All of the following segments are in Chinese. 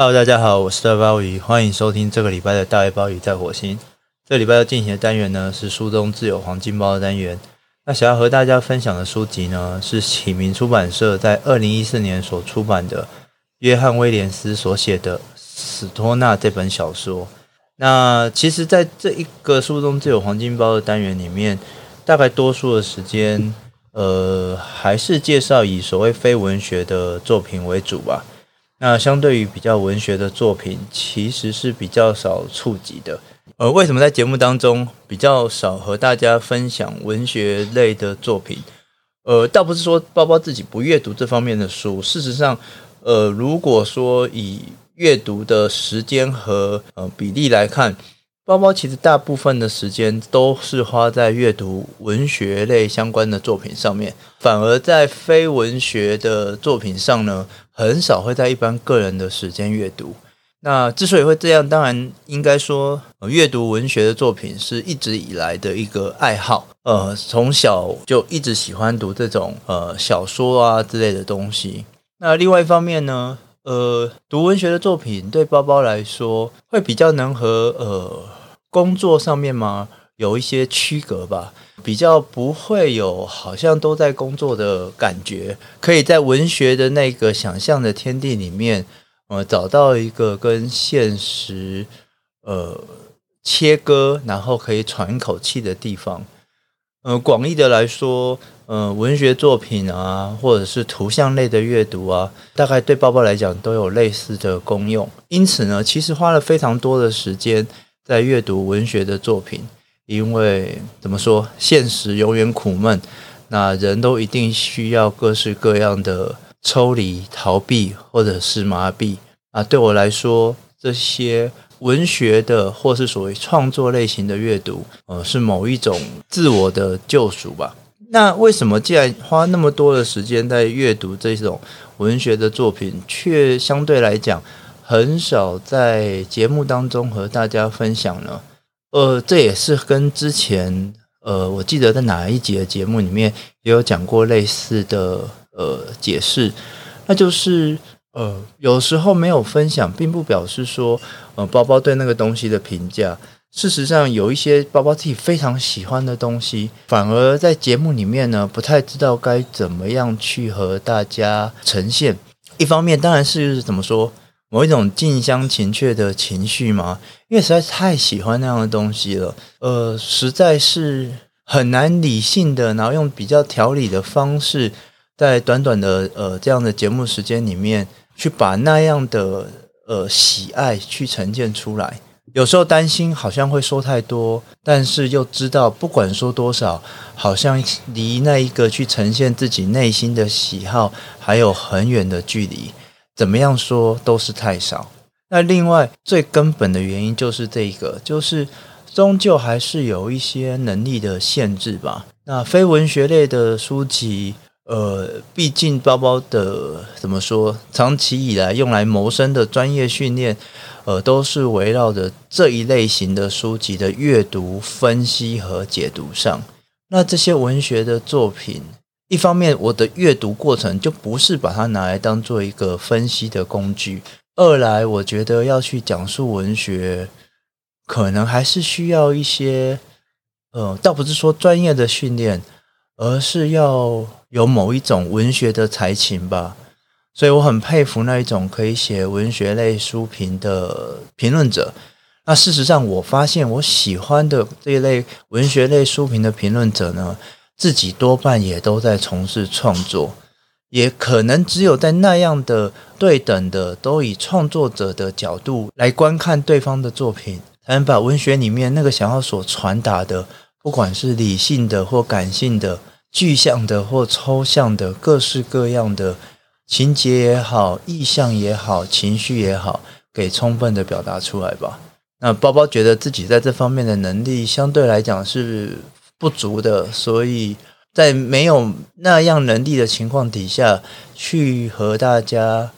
Hello，大家好，我是大鲍鱼，欢迎收听这个礼拜的大卫鲍鱼在火星。这礼拜要进行的单元呢是书中自有黄金包的单元。那想要和大家分享的书籍呢是启明出版社在二零一四年所出版的约翰威廉斯所写的《史托纳》这本小说。那其实，在这一个书中自有黄金包的单元里面，大概多数的时间，呃，还是介绍以所谓非文学的作品为主吧。那相对于比较文学的作品，其实是比较少触及的。呃，为什么在节目当中比较少和大家分享文学类的作品？呃，倒不是说包包自己不阅读这方面的书。事实上，呃，如果说以阅读的时间和呃比例来看，包包其实大部分的时间都是花在阅读文学类相关的作品上面，反而在非文学的作品上呢，很少会在一般个人的时间阅读。那之所以会这样，当然应该说，呃，阅读文学的作品是一直以来的一个爱好。呃，从小就一直喜欢读这种呃小说啊之类的东西。那另外一方面呢，呃，读文学的作品对包包来说会比较能和呃。工作上面嘛，有一些区隔吧，比较不会有好像都在工作的感觉，可以在文学的那个想象的天地里面，呃，找到一个跟现实呃切割，然后可以喘一口气的地方。呃，广义的来说，呃，文学作品啊，或者是图像类的阅读啊，大概对包包来讲都有类似的功用。因此呢，其实花了非常多的时间。在阅读文学的作品，因为怎么说，现实永远苦闷，那人都一定需要各式各样的抽离、逃避或者是麻痹啊。对我来说，这些文学的或是所谓创作类型的阅读，呃，是某一种自我的救赎吧。那为什么既然花那么多的时间在阅读这种文学的作品，却相对来讲，很少在节目当中和大家分享呢，呃，这也是跟之前，呃，我记得在哪一集的节目里面也有讲过类似的呃解释，那就是呃，有时候没有分享，并不表示说呃包包对那个东西的评价。事实上，有一些包包自己非常喜欢的东西，反而在节目里面呢，不太知道该怎么样去和大家呈现。一方面，当然是怎么说。某一种近乡情怯的情绪吗？因为实在是太喜欢那样的东西了，呃，实在是很难理性的，然后用比较条理的方式，在短短的呃这样的节目时间里面，去把那样的呃喜爱去呈现出来。有时候担心好像会说太多，但是又知道不管说多少，好像离那一个去呈现自己内心的喜好还有很远的距离。怎么样说都是太少。那另外最根本的原因就是这个，就是终究还是有一些能力的限制吧。那非文学类的书籍，呃，毕竟包包的怎么说，长期以来用来谋生的专业训练，呃，都是围绕着这一类型的书籍的阅读、分析和解读上。那这些文学的作品。一方面，我的阅读过程就不是把它拿来当做一个分析的工具；二来，我觉得要去讲述文学，可能还是需要一些，呃，倒不是说专业的训练，而是要有某一种文学的才情吧。所以我很佩服那一种可以写文学类书评的评论者。那事实上，我发现我喜欢的这一类文学类书评的评论者呢，自己多半也都在从事创作，也可能只有在那样的对等的，都以创作者的角度来观看对方的作品，才能把文学里面那个想要所传达的，不管是理性的或感性的、具象的或抽象的，各式各样的情节也好、意象也好、情绪也好，给充分的表达出来吧。那包包觉得自己在这方面的能力相对来讲是不足的，所以在没有那样能力的情况底下，去和大家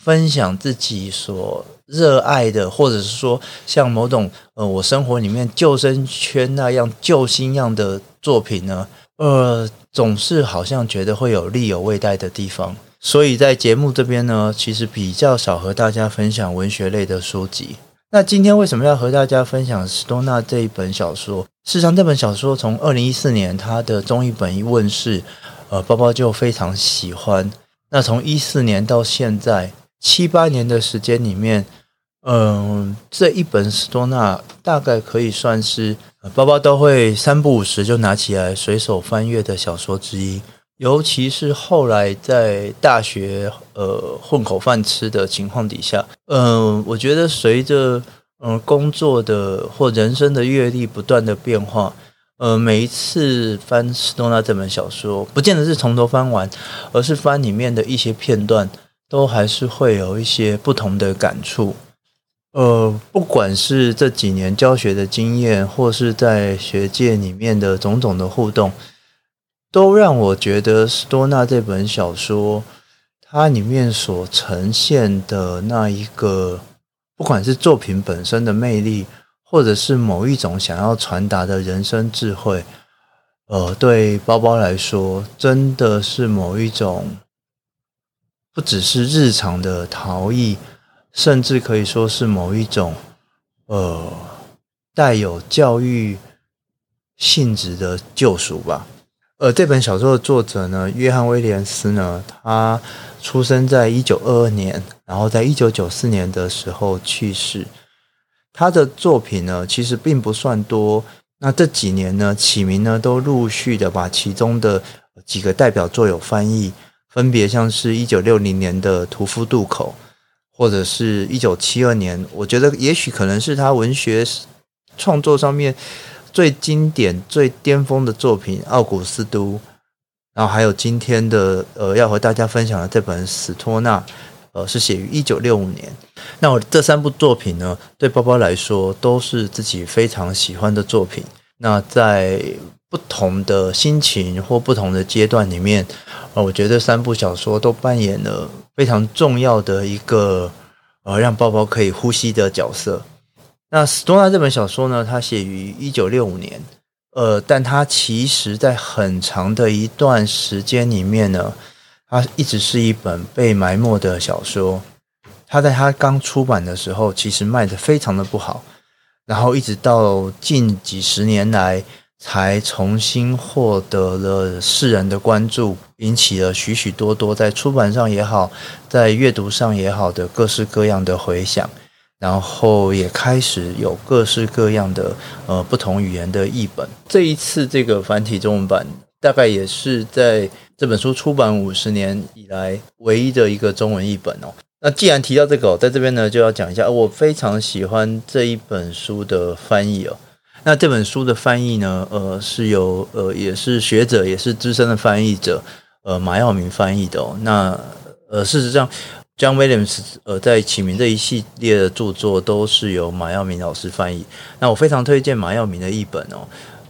分享自己所热爱的，或者是说像某种呃，我生活里面救生圈那样救星样的作品呢，呃，总是好像觉得会有力有未待的地方，所以在节目这边呢，其实比较少和大家分享文学类的书籍。那今天为什么要和大家分享史多纳这一本小说？事实上，这本小说从二零一四年它的中译本一问世，呃，包包就非常喜欢。那从一四年到现在七八年的时间里面，嗯、这一本史多纳大概可以算是、呃、包包都会三不五时就拿起来随手翻阅的小说之一。尤其是后来在大学呃混口饭吃的情况底下，嗯、我觉得随着嗯、工作的或人生的阅历不断的变化，呃，每一次翻斯多纳这本小说，不见得是从头翻完，而是翻里面的一些片段，都还是会有一些不同的感触。呃，不管是这几年教学的经验，或是在学界里面的种种的互动。都让我觉得斯多纳这本小说，它里面所呈现的那一个，不管是作品本身的魅力，或者是某一种想要传达的人生智慧，呃，对包包来说，真的是某一种，不只是日常的陶艺，甚至可以说是某一种，呃，带有教育性质的救赎吧。呃，这本小说的作者呢，约翰威廉斯呢，他出生在一九二二年，然后在一九九四年的时候去世。他的作品呢，其实并不算多。那这几年呢，启明呢都陆续的把其中的几个代表作有翻译，分别像是一九六零年的《屠夫渡口》，或者是一九七二年，我觉得也许可能是他文学创作上面。最经典、最巅峰的作品《奥古斯都》，然后还有今天的呃，要和大家分享的这本《史托纳》，呃，是写于一九六五年。那我这三部作品呢，对包包来说都是自己非常喜欢的作品。那在不同的心情或不同的阶段里面，呃，我觉得三部小说都扮演了非常重要的一个呃，让包包可以呼吸的角色。那史多纳这本小说呢，它写于一九六五年，呃，但它其实在很长的一段时间里面呢，它一直是一本被埋没的小说。它在它刚出版的时候，其实卖得非常的不好，然后一直到近几十年来，才重新获得了世人的关注，引起了许许多多在出版上也好，在阅读上也好的各式各样的回响。然后也开始有各式各样的呃不同语言的译本。这一次这个繁体中文版，大概也是在这本书出版五十年以来唯一的一个中文译本哦。那既然提到这个，在这边呢就要讲一下，我非常喜欢这一本书的翻译哦。那这本书的翻译呢，呃，是由呃也是学者也是资深的翻译者呃马耀明翻译的哦。那呃事实上。John Williams，呃，在启明这一系列的著作都是由马耀明老师翻译。那我非常推荐马耀明的译本哦。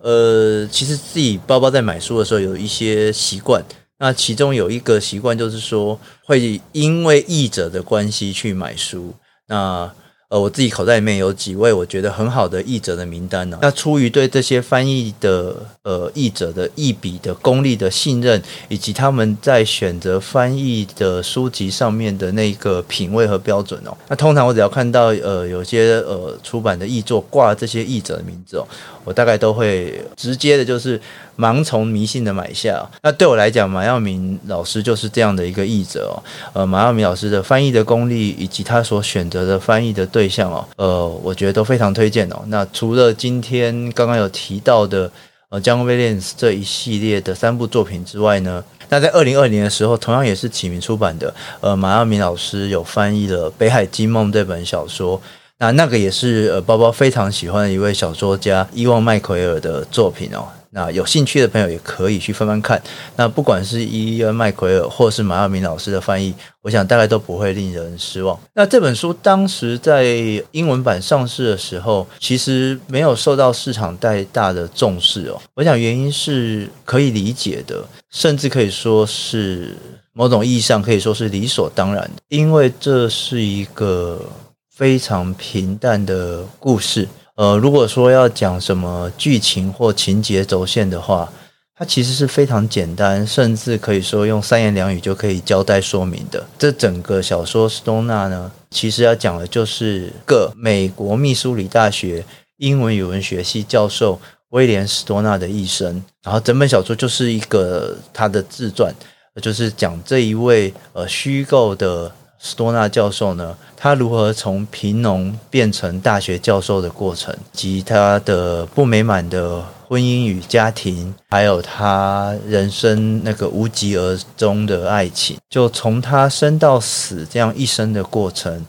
呃，其实自己包包在买书的时候有一些习惯，那其中有一个习惯就是说，会因为译者的关系去买书。那呃，我自己口袋里面有几位我觉得很好的译者的名单呢、那出于对这些翻译的呃译者的译笔的功力的信任，以及他们在选择翻译的书籍上面的那个品味和标准哦。那通常我只要看到呃有些呃出版的译作挂这些译者的名字哦，我大概都会直接的就是盲从迷信的买下。那对我来讲，马耀明老师就是这样的一个译者哦。呃，马耀明老师的翻译的功力以及他所选择的翻译的。对象哦，呃，我觉得都非常推荐哦。那除了今天刚刚有提到的呃，John Williams 这一系列的三部作品之外呢，那在二零二零年的时候，同样也是启明出版的，呃，马耀明老师有翻译了《北海惊梦》这本小说。那那个也是呃，包包非常喜欢的一位小说家伊旺麦奎尔的作品哦。那有兴趣的朋友也可以去翻翻看。那不管是伊恩麦奎尔或是马耀明老师的翻译，我想大概都不会令人失望。那这本书当时在英文版上市的时候，其实没有受到市场太大的重视哦。我想原因是可以理解的，甚至可以说是某种意义上可以说是理所当然的，因为这是一个非常平淡的故事。呃，如果说要讲什么剧情或情节轴线的话，它其实是非常简单，甚至可以说用三言两语就可以交代说明的。这整个小说《史多纳》呢，其实要讲的就是个美国密苏里大学英文与文学系教授威廉·史多纳的一生。然后整本小说就是一个他的自传，就是讲这一位呃虚构的斯多纳教授呢，他如何从贫农变成大学教授的过程，及他的不美满的。婚姻与家庭，还有他人生那个无疾而终的爱情，就从他生到死这样一生的过程，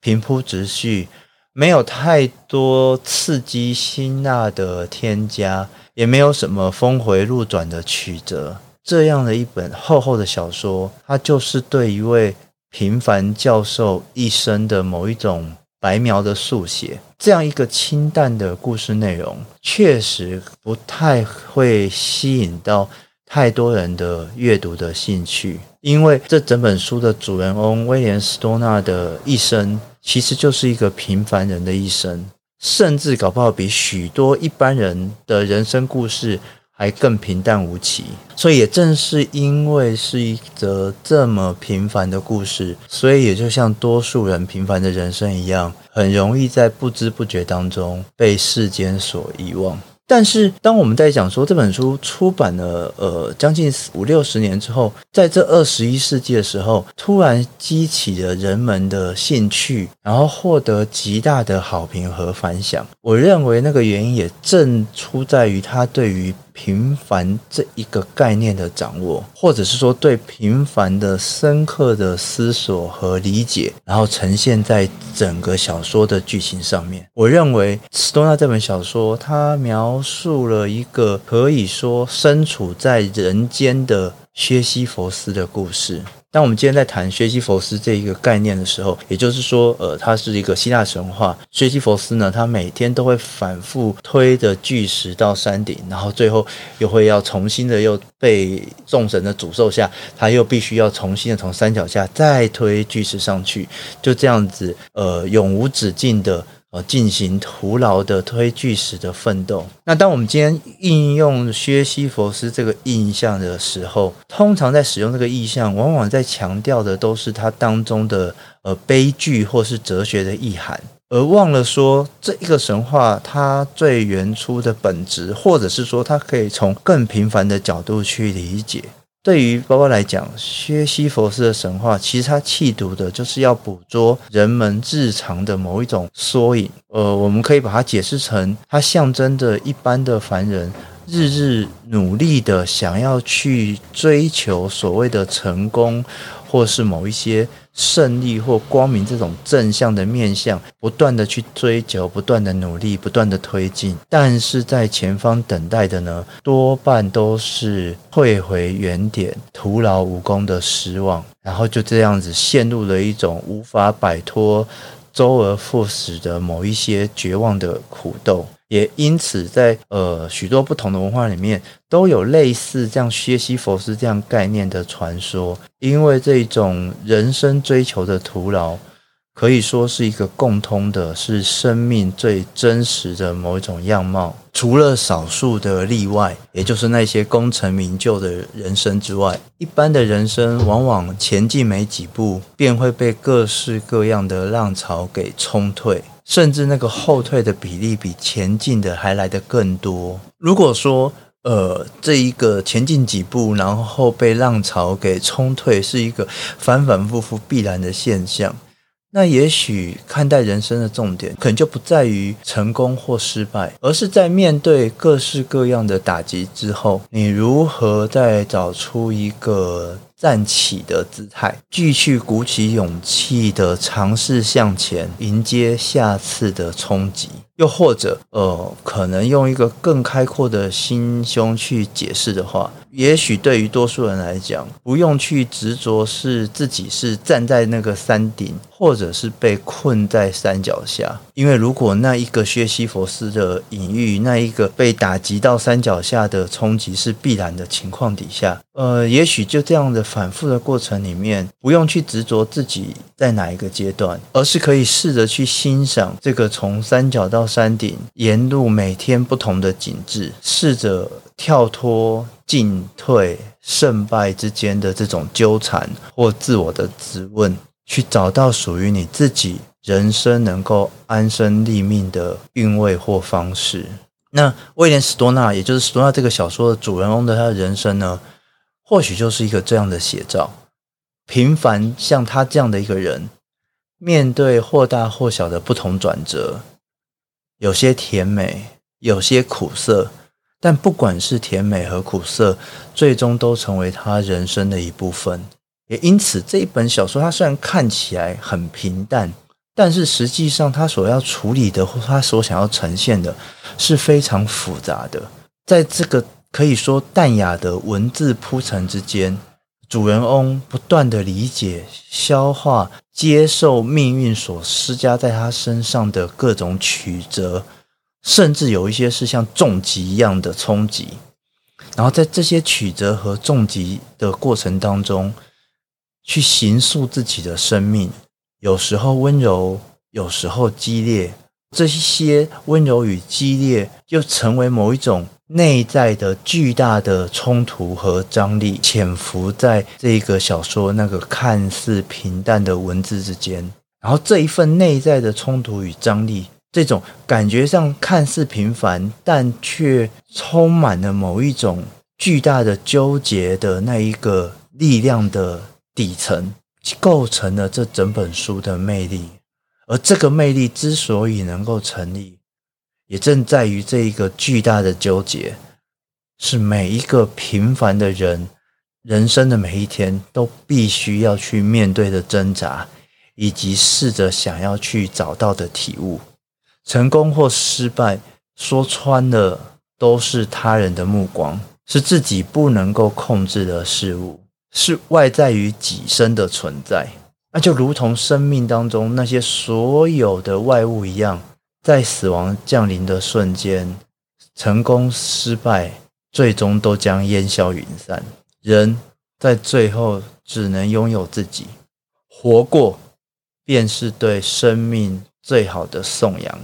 平铺直叙，没有太多刺激辛辣的添加，也没有什么峰回路转的曲折。这样的一本厚厚的小说，它就是对一位平凡教授一生的某一种。白描的速写，这样一个清淡的故事内容，确实不太会吸引到太多人的阅读的兴趣。因为这整本书的主人翁威廉·史多纳的一生，其实就是一个平凡人的一生，甚至搞不好比许多一般人的人生故事。还更平淡无奇，所以也正是因为是一则这么平凡的故事，所以也就像多数人平凡的人生一样，很容易在不知不觉当中被世间所遗忘。但是，当我们在讲说这本书出版了呃将近五六十年之后，在这二十一世纪的时候，突然激起了人们的兴趣，然后获得极大的好评和反响。我认为那个原因也正出在于他对于平凡这一个概念的掌握，或者是说对平凡的深刻的思索和理解，然后呈现在整个小说的剧情上面。我认为斯多纳这本小说，它描述了一个可以说身处在人间的薛西弗斯的故事。当我们今天在谈薛西弗斯这一个概念的时候，也就是说，呃，它是一个希腊神话。薛西弗斯呢，他每天都会反复推着巨石到山顶，然后最后又会要重新的又被众神的诅咒下，他又必须要重新的从山脚下再推巨石上去，就这样子，呃，永无止境的。呃，进行徒劳的推巨石的奋斗。那当我们今天应用薛西弗斯这个印象的时候，通常在使用这个意象，往往在强调的都是它当中的呃悲剧或是哲学的意涵，而忘了说这一个神话它最原初的本质，或者是说它可以从更平凡的角度去理解。对于包包来讲，薛西佛斯的神话其实它企图的就是要捕捉人们日常的某一种缩影。呃，我们可以把它解释成，它象征着一般的凡人日日努力的想要去追求所谓的成功，或是某一些。胜利或光明这种正向的面向，不断的去追求，不断的努力，不断的推进，但是在前方等待的呢，多半都是退回原点、徒劳无功的失望，然后就这样子陷入了一种无法摆脱、周而复始的某一些绝望的苦斗。也因此在，呃许多不同的文化里面，都有类似这样薛西弗斯这样概念的传说。因为这种人生追求的徒劳，可以说是一个共通的，是生命最真实的某一种样貌。除了少数的例外，也就是那些功成名就的人生之外，一般的人生往往前进没几步，便会被各式各样的浪潮给冲退。甚至那个后退的比例比前进的还来得更多。如果说，呃，这一个前进几步，然后被浪潮给冲退，是一个反反复复必然的现象，那也许看待人生的重点，可能就不在于成功或失败，而是在面对各式各样的打击之后，你如何再找出一个。站起的姿态，继续鼓起勇气的尝试向前，迎接下次的冲击。又或者，呃，可能用一个更开阔的心胸去解释的话，也许对于多数人来讲，不用去执着是自己是站在那个山顶，或者是被困在山脚下。因为如果那一个薛西弗斯的隐喻，那一个被打击到山脚下的冲击是必然的情况底下，呃，也许就这样的反复的过程里面，不用去执着自己在哪一个阶段，而是可以试着去欣赏这个从山脚到到山顶沿路每天不同的景致，试着跳脱进退、胜败之间的这种纠缠或自我的质问，去找到属于你自己人生能够安身立命的韵味或方式。那威廉·史多纳，也就是史多纳这个小说的主人翁的他的人生呢，或许就是一个这样的写照。平凡像他这样的一个人，面对或大或小的不同转折，有些甜美，有些苦涩。但不管是甜美和苦涩，最终都成为他人生的一部分。也因此，这一本小说它虽然看起来很平淡，但是实际上他所要处理的或他所想要呈现的是非常复杂的。在这个可以说淡雅的文字铺陈之间，主人翁不断的理解、消化、接受命运所施加在他身上的各种曲折。甚至有一些是像重疾一样的冲击，然后在这些曲折和重疾的过程当中，去形塑自己的生命。有时候温柔，有时候激烈。这些温柔与激烈，又成为某一种内在的巨大的冲突和张力，潜伏在这个小说那个看似平淡的文字之间。然后这一份内在的冲突与张力。这种感觉上看似平凡，但却充满了某一种巨大的纠结的那一个力量的底层，构成了这整本书的魅力。而这个魅力之所以能够成立，也正在于这一个巨大的纠结，是每一个平凡的人人生的每一天都必须要去面对的挣扎，以及试着想要去找到的体悟。成功或失败，说穿了都是他人的目光，是自己不能够控制的事物，是外在于己身的存在。那就如同生命当中那些所有的外物一样，在死亡降临的瞬间，成功失败最终都将烟消云散。人在最后只能拥有自己，活过，便是对生命最好的颂扬，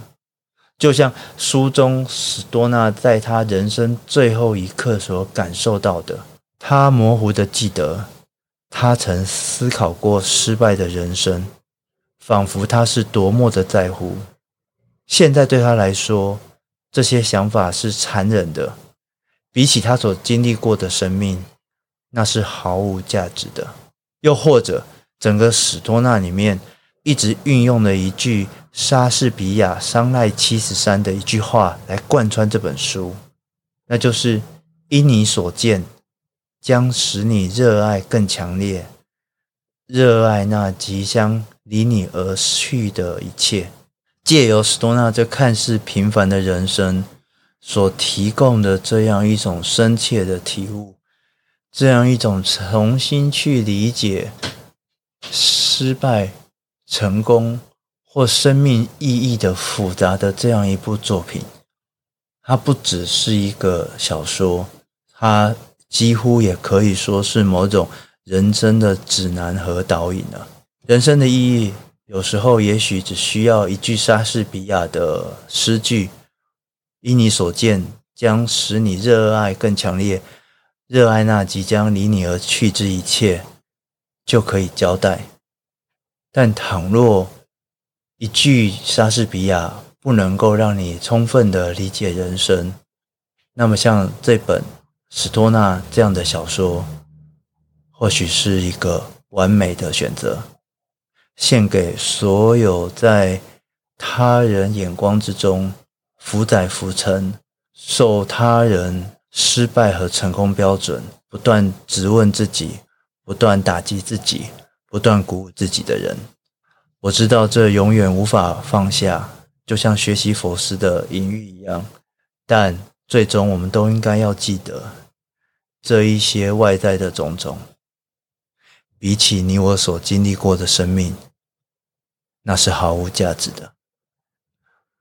就像书中史多纳在他人生最后一刻所感受到的，他模糊的记得，他曾思考过失败的人生，仿佛他是多么的在乎。现在对他来说，这些想法是残忍的，比起他所经历过的生命，那是毫无价值的。又或者，整个史多纳里面。一直运用了一句莎士比亚《商籁七十三》的一句话来贯穿这本书，那就是“因你所见，将使你热爱更强烈，热爱那即将离你而去的一切”。借由史多纳这看似平凡的人生所提供的这样一种深切的体悟，这样一种重新去理解失败。成功或生命意义的复杂的这样一部作品，它不只是一个小说，它几乎也可以说是某种人生的指南和导引了。人生的意义，有时候也许只需要一句莎士比亚的诗句：“依你所见，将使你热爱更强烈，热爱那即将离你而去之一切”，就可以交代。但倘若一句莎士比亚不能够让你充分的理解人生，那么像这本史多纳这样的小说，或许是一个完美的选择，献给所有在他人眼光之中浮载浮沉、受他人失败和成功标准不断质问自己、不断打击自己。不断鼓舞自己的人，我知道这永远无法放下，就像学习佛师的隐喻一样。但最终，我们都应该要记得，这一些外在的种种，比起你我所经历过的生命，那是毫无价值的。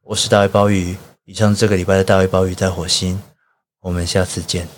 我是大卫鲍鱼，以上这个礼拜的大卫鲍鱼在火星，我们下次见。